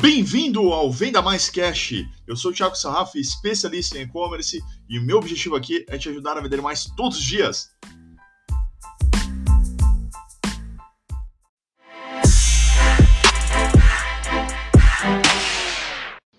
Bem-vindo ao Venda Mais Cash. Eu sou o Thiago Sarraf, especialista em e-commerce, e o meu objetivo aqui é te ajudar a vender mais todos os dias.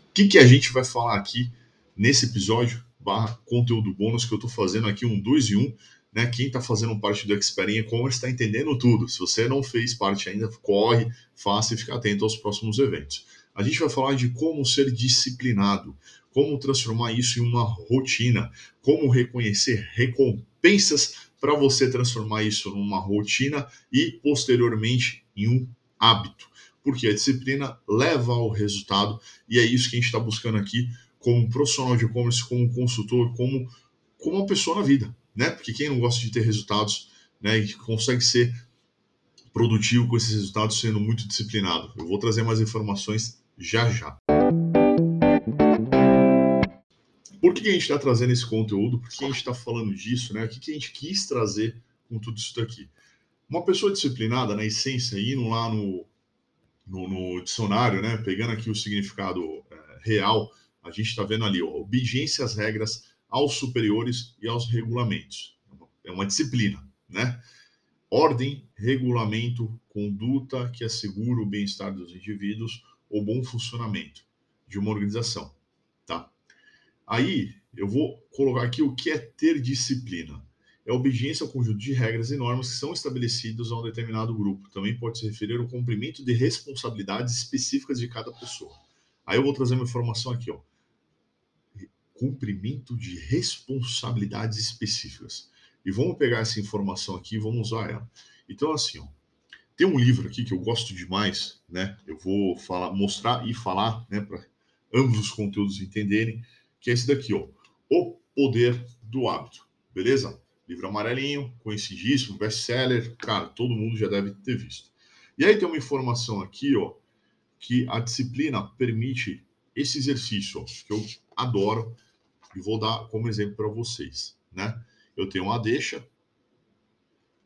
O que, que a gente vai falar aqui nesse episódio barra conteúdo bônus que eu estou fazendo aqui um 2 e 1 um, né? Quem está fazendo parte do Expert em E-Commerce está entendendo tudo. Se você não fez parte ainda, corre, faça e fique atento aos próximos eventos. A gente vai falar de como ser disciplinado, como transformar isso em uma rotina, como reconhecer recompensas para você transformar isso numa rotina e posteriormente em um hábito. Porque a disciplina leva ao resultado e é isso que a gente está buscando aqui como profissional de e-commerce, como consultor, como, como uma pessoa na vida né? Porque quem não gosta de ter resultados, né, e consegue ser produtivo com esses resultados sendo muito disciplinado. Eu vou trazer mais informações já já. Por que a gente está trazendo esse conteúdo? Por que a gente está falando disso? Né? O que a gente quis trazer com tudo isso daqui? Uma pessoa disciplinada, na essência, indo lá no, no, no dicionário, né? pegando aqui o significado é, real, a gente está vendo ali, ó, obediência às regras, aos superiores e aos regulamentos. É uma disciplina, né? Ordem, regulamento, conduta que assegura o bem-estar dos indivíduos ou bom funcionamento de uma organização, tá? Aí eu vou colocar aqui o que é ter disciplina. É obediência ao conjunto de regras e normas que são estabelecidos a um determinado grupo. Também pode se referir ao cumprimento de responsabilidades específicas de cada pessoa. Aí eu vou trazer uma informação aqui, ó cumprimento de responsabilidades específicas. E vamos pegar essa informação aqui e vamos usar ela. Então, assim, ó, tem um livro aqui que eu gosto demais, né? Eu vou falar, mostrar e falar, né, para ambos os conteúdos entenderem, que é esse daqui, ó, O Poder do Hábito, beleza? Livro amarelinho, conhecidíssimo, best-seller, cara, todo mundo já deve ter visto. E aí tem uma informação aqui, ó, que a disciplina permite esse exercício, ó, que eu adoro, e vou dar como exemplo para vocês, né? Eu tenho uma deixa,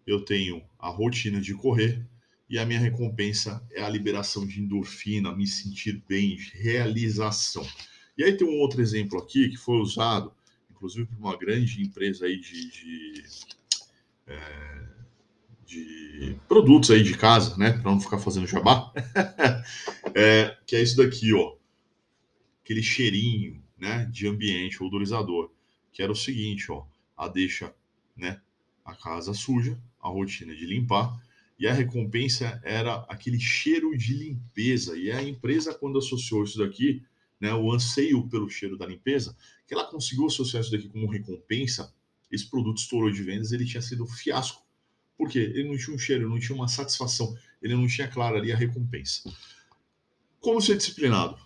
eu tenho a rotina de correr e a minha recompensa é a liberação de endorfina, me sentir bem, realização. E aí tem um outro exemplo aqui que foi usado, inclusive por uma grande empresa aí de, de, é, de produtos aí de casa, né? Para não ficar fazendo jabá, é, que é isso daqui, ó, aquele cheirinho, né, de ambiente odorizador, que era o seguinte, ó, a deixa, né, a casa suja, a rotina de limpar, e a recompensa era aquele cheiro de limpeza. E a empresa, quando associou isso daqui, né, o anseio pelo cheiro da limpeza, que ela conseguiu associar isso daqui como recompensa, esse produto estourou de vendas, ele tinha sido um fiasco. Por quê? Ele não tinha um cheiro, não tinha uma satisfação, ele não tinha clara ali a recompensa. Como ser disciplinado?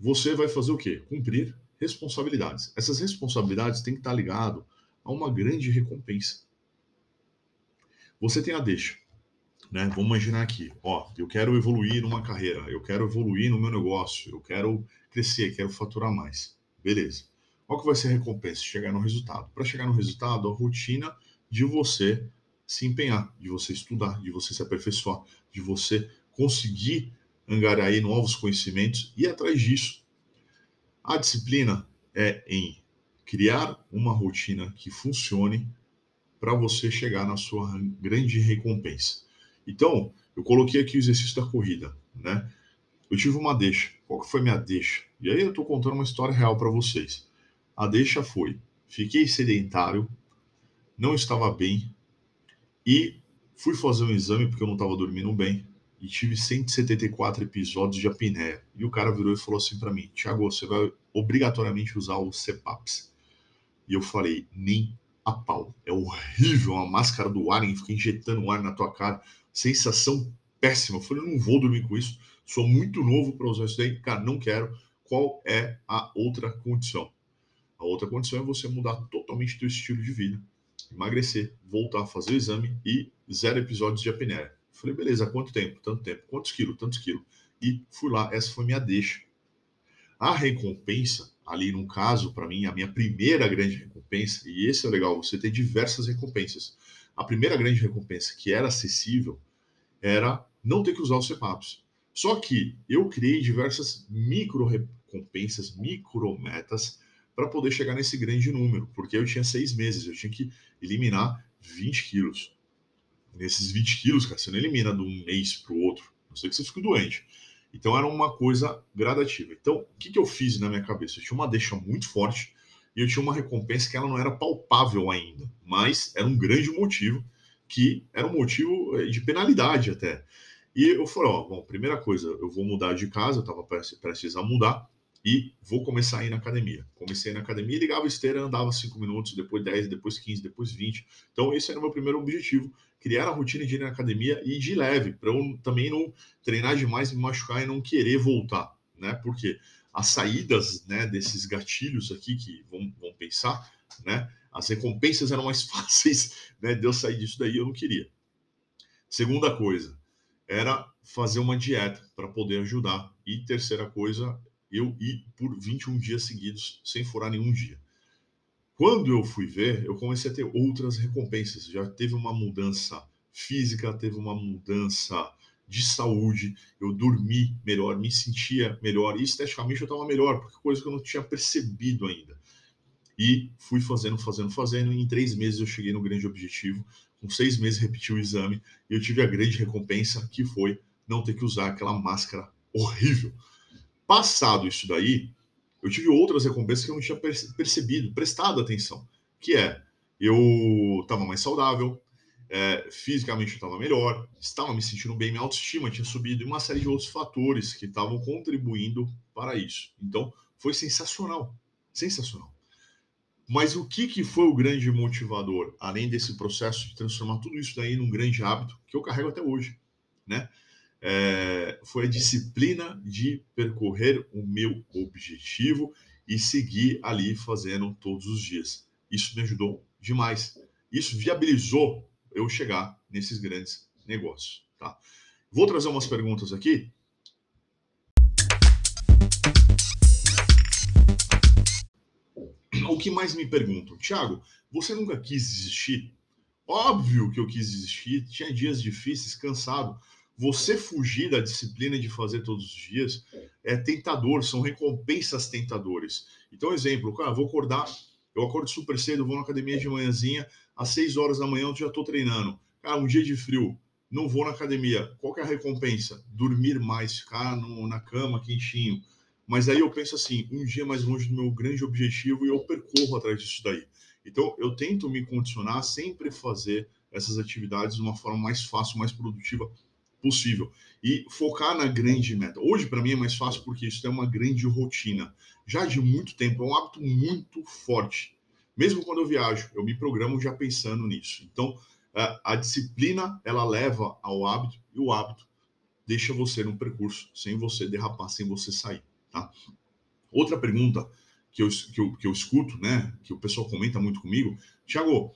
Você vai fazer o quê? Cumprir responsabilidades. Essas responsabilidades têm que estar ligado a uma grande recompensa. Você tem a deixa, né? Vamos imaginar aqui, ó, eu quero evoluir numa carreira, eu quero evoluir no meu negócio, eu quero crescer, quero faturar mais. Beleza. Qual que vai ser a recompensa? Chegar no resultado. Para chegar no resultado, a rotina de você se empenhar, de você estudar, de você se aperfeiçoar, de você conseguir angariar novos conhecimentos e atrás disso a disciplina é em criar uma rotina que funcione para você chegar na sua grande recompensa. Então, eu coloquei aqui o exercício da corrida, né? Eu tive uma deixa. Qual que foi minha deixa? E aí eu estou contando uma história real para vocês. A deixa foi: fiquei sedentário, não estava bem e fui fazer um exame porque eu não estava dormindo bem e tive 174 episódios de apneia. E o cara virou e falou assim para mim: Tiago, você vai obrigatoriamente usar o CPAPS. E eu falei: nem a pau. É horrível a máscara do ar, fica injetando ar na tua cara. Sensação péssima. Falei: não vou dormir com isso. Sou muito novo para usar isso daí. Cara, não quero. Qual é a outra condição? A outra condição é você mudar totalmente o teu estilo de vida. Emagrecer, voltar a fazer o exame e zero episódios de apneia. Falei, beleza, quanto tempo? Tanto tempo. Quantos quilos? Tantos quilos. E fui lá, essa foi minha deixa. A recompensa, ali no caso, para mim, a minha primeira grande recompensa, e esse é legal, você tem diversas recompensas. A primeira grande recompensa que era acessível era não ter que usar os CPAPs. Só que eu criei diversas micro recompensas, micro metas para poder chegar nesse grande número, porque eu tinha seis meses, eu tinha que eliminar 20 quilos. Nesses 20 quilos, cara, você não elimina de um mês para o outro, não sei que você fique doente. Então era uma coisa gradativa. Então, o que, que eu fiz na minha cabeça? Eu tinha uma deixa muito forte e eu tinha uma recompensa que ela não era palpável ainda, mas era um grande motivo, que era um motivo eh, de penalidade até. E eu falei, ó, bom, primeira coisa, eu vou mudar de casa, eu estava prestes a mudar, e vou começar a ir na academia. Comecei na academia, ligava a esteira, andava 5 minutos, depois 10, depois 15, depois 20. Então, esse era o meu primeiro objetivo: criar a rotina de ir na academia e de leve, para eu também não treinar demais, me machucar e não querer voltar, né? Porque as saídas né, desses gatilhos aqui que vão, vão pensar, né? As recompensas eram mais fáceis né, de eu sair disso daí, eu não queria. Segunda coisa, era fazer uma dieta para poder ajudar. E terceira coisa, eu ir por 21 dias seguidos sem furar nenhum dia. Quando eu fui ver, eu comecei a ter outras recompensas. Já teve uma mudança física, teve uma mudança de saúde, eu dormi melhor, me sentia melhor, e esteticamente eu estava melhor, porque coisa que eu não tinha percebido ainda. E fui fazendo, fazendo, fazendo, e em três meses eu cheguei no grande objetivo. Com seis meses repeti o exame, e eu tive a grande recompensa, que foi não ter que usar aquela máscara horrível Passado isso daí, eu tive outras recompensas que eu não tinha percebido, prestado atenção, que é eu estava mais saudável, é, fisicamente eu estava melhor, estava me sentindo bem, minha autoestima tinha subido e uma série de outros fatores que estavam contribuindo para isso. Então, foi sensacional, sensacional. Mas o que, que foi o grande motivador, além desse processo de transformar tudo isso daí num grande hábito que eu carrego até hoje, né? é, foi a disciplina de percorrer o meu objetivo e seguir ali fazendo todos os dias. Isso me ajudou demais. Isso viabilizou eu chegar nesses grandes negócios. Tá? Vou trazer umas perguntas aqui. O que mais me perguntam? Tiago, você nunca quis desistir? Óbvio que eu quis desistir. Tinha dias difíceis, cansado você fugir da disciplina de fazer todos os dias é tentador, são recompensas tentadores. Então, exemplo, cara, vou acordar, eu acordo super cedo, vou na academia de manhãzinha, às 6 horas da manhã eu já estou treinando. Cara, um dia de frio, não vou na academia. Qual é a recompensa? Dormir mais, ficar no, na cama quentinho. Mas aí eu penso assim, um dia mais longe do meu grande objetivo e eu percorro atrás disso daí. Então, eu tento me condicionar a sempre fazer essas atividades de uma forma mais fácil, mais produtiva possível e focar na grande meta. Hoje, para mim, é mais fácil porque isso é uma grande rotina. Já de muito tempo, é um hábito muito forte. Mesmo quando eu viajo, eu me programo já pensando nisso. Então, a disciplina, ela leva ao hábito e o hábito deixa você no percurso, sem você derrapar, sem você sair. Tá? Outra pergunta que eu, que eu, que eu escuto, né, que o pessoal comenta muito comigo, Tiago,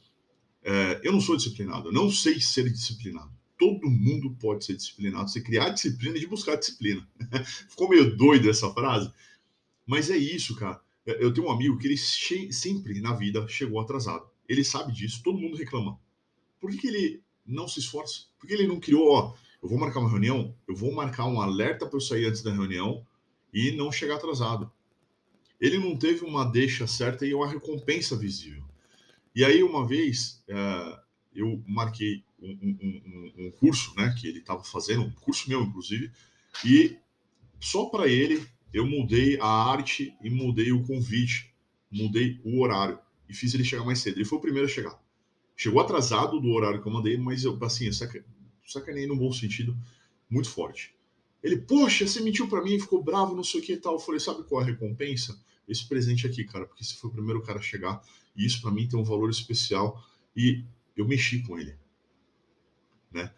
é, eu não sou disciplinado, eu não sei ser disciplinado todo mundo pode ser disciplinado. Você criar disciplina de buscar disciplina. Ficou meio doido essa frase? Mas é isso, cara. Eu tenho um amigo que ele sempre na vida chegou atrasado. Ele sabe disso, todo mundo reclama. Por que, que ele não se esforça? Por que ele não criou, ó, eu vou marcar uma reunião, eu vou marcar um alerta para eu sair antes da reunião e não chegar atrasado. Ele não teve uma deixa certa e uma recompensa visível. E aí, uma vez, uh, eu marquei um, um, um, curso, né, que ele estava fazendo, um curso meu, inclusive, e só para ele eu mudei a arte e mudei o convite, mudei o horário e fiz ele chegar mais cedo. Ele foi o primeiro a chegar. Chegou atrasado do horário que eu mandei, mas eu, assim, eu saca, sacanei no bom sentido, muito forte. Ele, poxa, você mentiu para mim, ficou bravo, não sei o que e tal. Eu falei, sabe qual é a recompensa? Esse presente aqui, cara, porque você foi o primeiro cara a chegar e isso para mim tem um valor especial e eu mexi com ele né?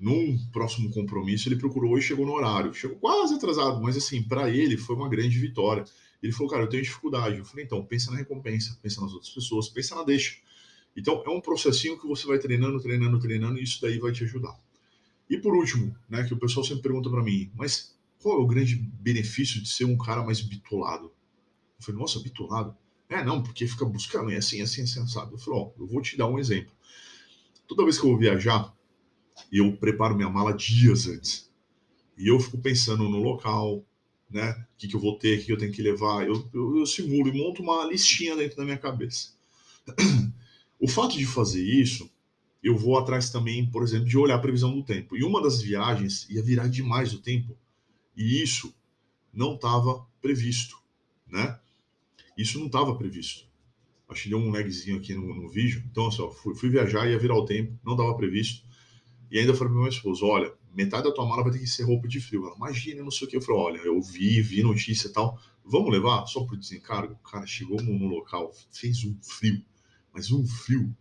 Num próximo compromisso, ele procurou e chegou no horário. Chegou quase atrasado, mas assim, para ele foi uma grande vitória. Ele falou, cara, eu tenho dificuldade. Eu falei, então, pensa na recompensa, pensa nas outras pessoas, pensa na deixa. Então, é um processinho que você vai treinando, treinando, treinando, e isso daí vai te ajudar. E por último, né, que o pessoal sempre pergunta para mim, mas qual é o grande benefício de ser um cara mais bitolado? Eu falei, nossa, bitolado? É, não, porque fica buscando, é assim, é assim, é assim, assado. Eu falei, ó, eu vou te dar um exemplo. Toda vez que eu vou viajar, eu preparo minha mala dias antes. E eu fico pensando no local, né? O que, que eu vou ter, o que, que eu tenho que levar. Eu, eu, eu simulo e monto uma listinha dentro da minha cabeça. O fato de fazer isso, eu vou atrás também, por exemplo, de olhar a previsão do tempo. E uma das viagens ia virar demais o tempo. E isso não estava previsto, né? Isso não estava previsto. Acho que deu um lagzinho aqui no, no vídeo. Então, assim, ó, fui, fui, viajar, ia virar o tempo, não estava previsto. E ainda falei para meu esposo, olha, metade da tua mala vai ter que ser roupa de frio. Ela, imagina, não sei o que. Eu falei, olha, eu vi, vi notícia e tal. Vamos levar? Só por desencargo? O cara chegou no, local, fez um frio, mas um frio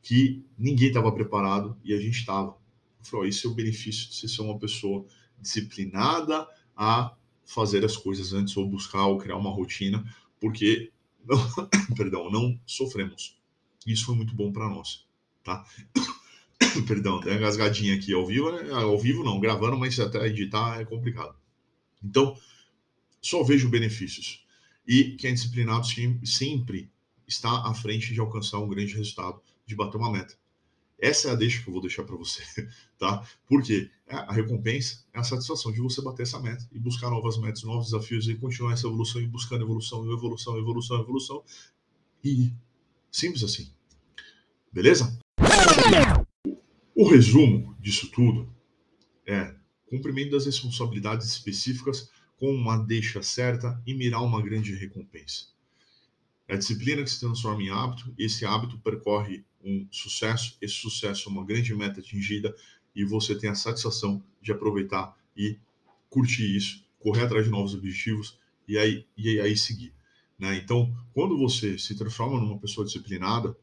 que ninguém estava preparado e a gente estava. Eu falei, esse é o benefício de você ser uma pessoa disciplinada a fazer as coisas antes ou buscar ou criar uma rotina, porque não, perdão, não sofremos. Isso foi muito bom para nós, tá? perdão, tem engasgadinha aqui ao vivo, né? ao vivo não, gravando, mas até editar é complicado. Então, só vejo benefícios. E quem é disciplinado sempre está à frente de alcançar um grande resultado, de bater uma meta. Essa é a deixa que eu vou deixar para você, tá? Porque a recompensa é a satisfação de você bater essa meta e buscar novas metas, novos desafios e continuar essa evolução e buscando evolução, evolução, evolução, evolução. E simples assim. Beleza? O resumo disso tudo é cumprimento das responsabilidades específicas com uma deixa certa e mirar uma grande recompensa. É a disciplina que se transforma em hábito, esse hábito percorre um sucesso, esse sucesso é uma grande meta atingida e você tem a satisfação de aproveitar e curtir isso, correr atrás de novos objetivos e aí, e aí seguir. Né? Então, quando você se transforma numa pessoa disciplinada,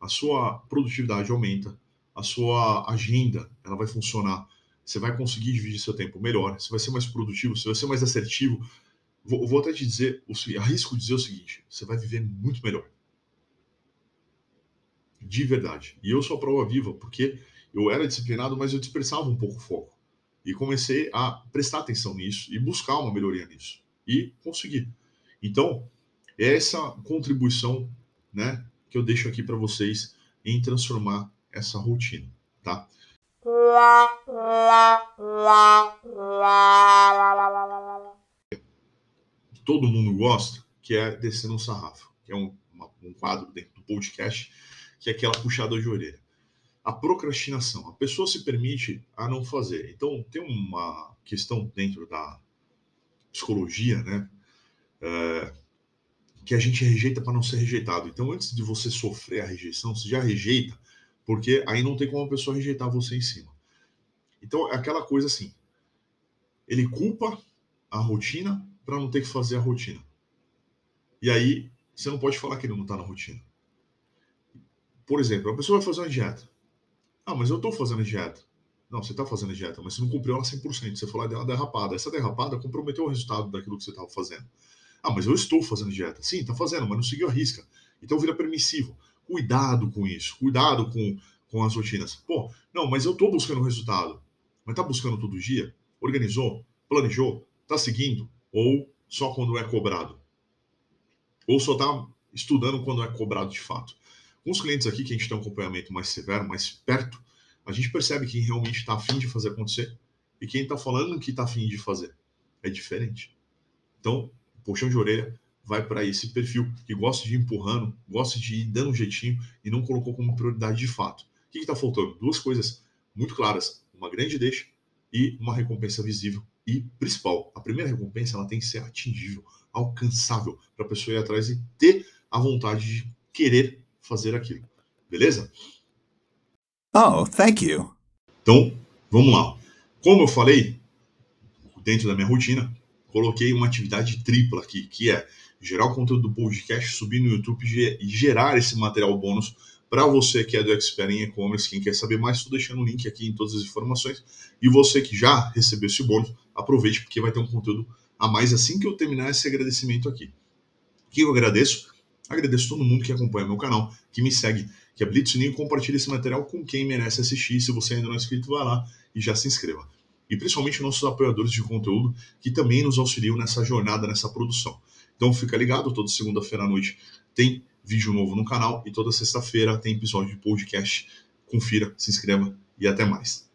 a sua produtividade aumenta, a sua agenda ela vai funcionar, você vai conseguir dividir seu tempo melhor, você vai ser mais produtivo, você vai ser mais assertivo, Vou, vou até te dizer, arrisco dizer o seguinte: você vai viver muito melhor. De verdade. E eu sou a prova viva, porque eu era disciplinado, mas eu dispersava um pouco o foco. E comecei a prestar atenção nisso e buscar uma melhoria nisso. E consegui. Então, é essa contribuição né, que eu deixo aqui para vocês em transformar essa rotina, tá? todo mundo gosta, que é descer no sarrafo, que é um, uma, um quadro dentro do podcast, que é aquela puxada de orelha. A procrastinação, a pessoa se permite a não fazer. Então, tem uma questão dentro da psicologia, né? É, que a gente rejeita para não ser rejeitado. Então, antes de você sofrer a rejeição, você já rejeita, porque aí não tem como a pessoa rejeitar você em cima. Então, é aquela coisa assim: ele culpa a rotina para não ter que fazer a rotina. E aí, você não pode falar que ele não está na rotina. Por exemplo, a pessoa vai fazer uma dieta. Ah, mas eu estou fazendo dieta. Não, você está fazendo dieta, mas você não cumpriu ela 100%. Você falou dela derrapada. Essa derrapada comprometeu o resultado daquilo que você estava fazendo. Ah, mas eu estou fazendo dieta. Sim, está fazendo, mas não seguiu a risca. Então vira permissivo. Cuidado com isso. Cuidado com, com as rotinas. Pô, não, mas eu estou buscando resultado. Mas está buscando todo dia? Organizou? Planejou? Está seguindo? ou só quando é cobrado? Ou só está estudando quando é cobrado de fato? Com os clientes aqui que a gente tem um acompanhamento mais severo, mais perto, a gente percebe quem realmente está afim de fazer acontecer e quem está falando que está afim de fazer. É diferente. Então, puxão de orelha vai para esse perfil que gosta de ir empurrando, gosta de ir dando um jeitinho e não colocou como prioridade de fato. O que está faltando? Duas coisas muito claras: uma grande deixa e uma recompensa visível e principal, a primeira recompensa ela tem que ser atingível, alcançável para a pessoa ir atrás e ter a vontade de querer fazer aquilo. Beleza? Oh, thank you. Então, vamos lá. Como eu falei, dentro da minha rotina, coloquei uma atividade tripla aqui, que é gerar o conteúdo do podcast, subir no YouTube e gerar esse material bônus para você que é do Expert em E-Commerce, quem quer saber mais, estou deixando o link aqui em todas as informações. E você que já recebeu esse bônus, aproveite porque vai ter um conteúdo a mais assim que eu terminar esse agradecimento aqui. Que eu agradeço? Agradeço todo mundo que acompanha meu canal, que me segue, que habilita o sininho e compartilha esse material com quem merece assistir. Se você ainda não é inscrito, vá lá e já se inscreva. E principalmente nossos apoiadores de conteúdo que também nos auxiliam nessa jornada, nessa produção. Então fica ligado, toda segunda-feira à noite tem vídeo novo no canal e toda sexta-feira tem episódio de podcast. Confira, se inscreva e até mais.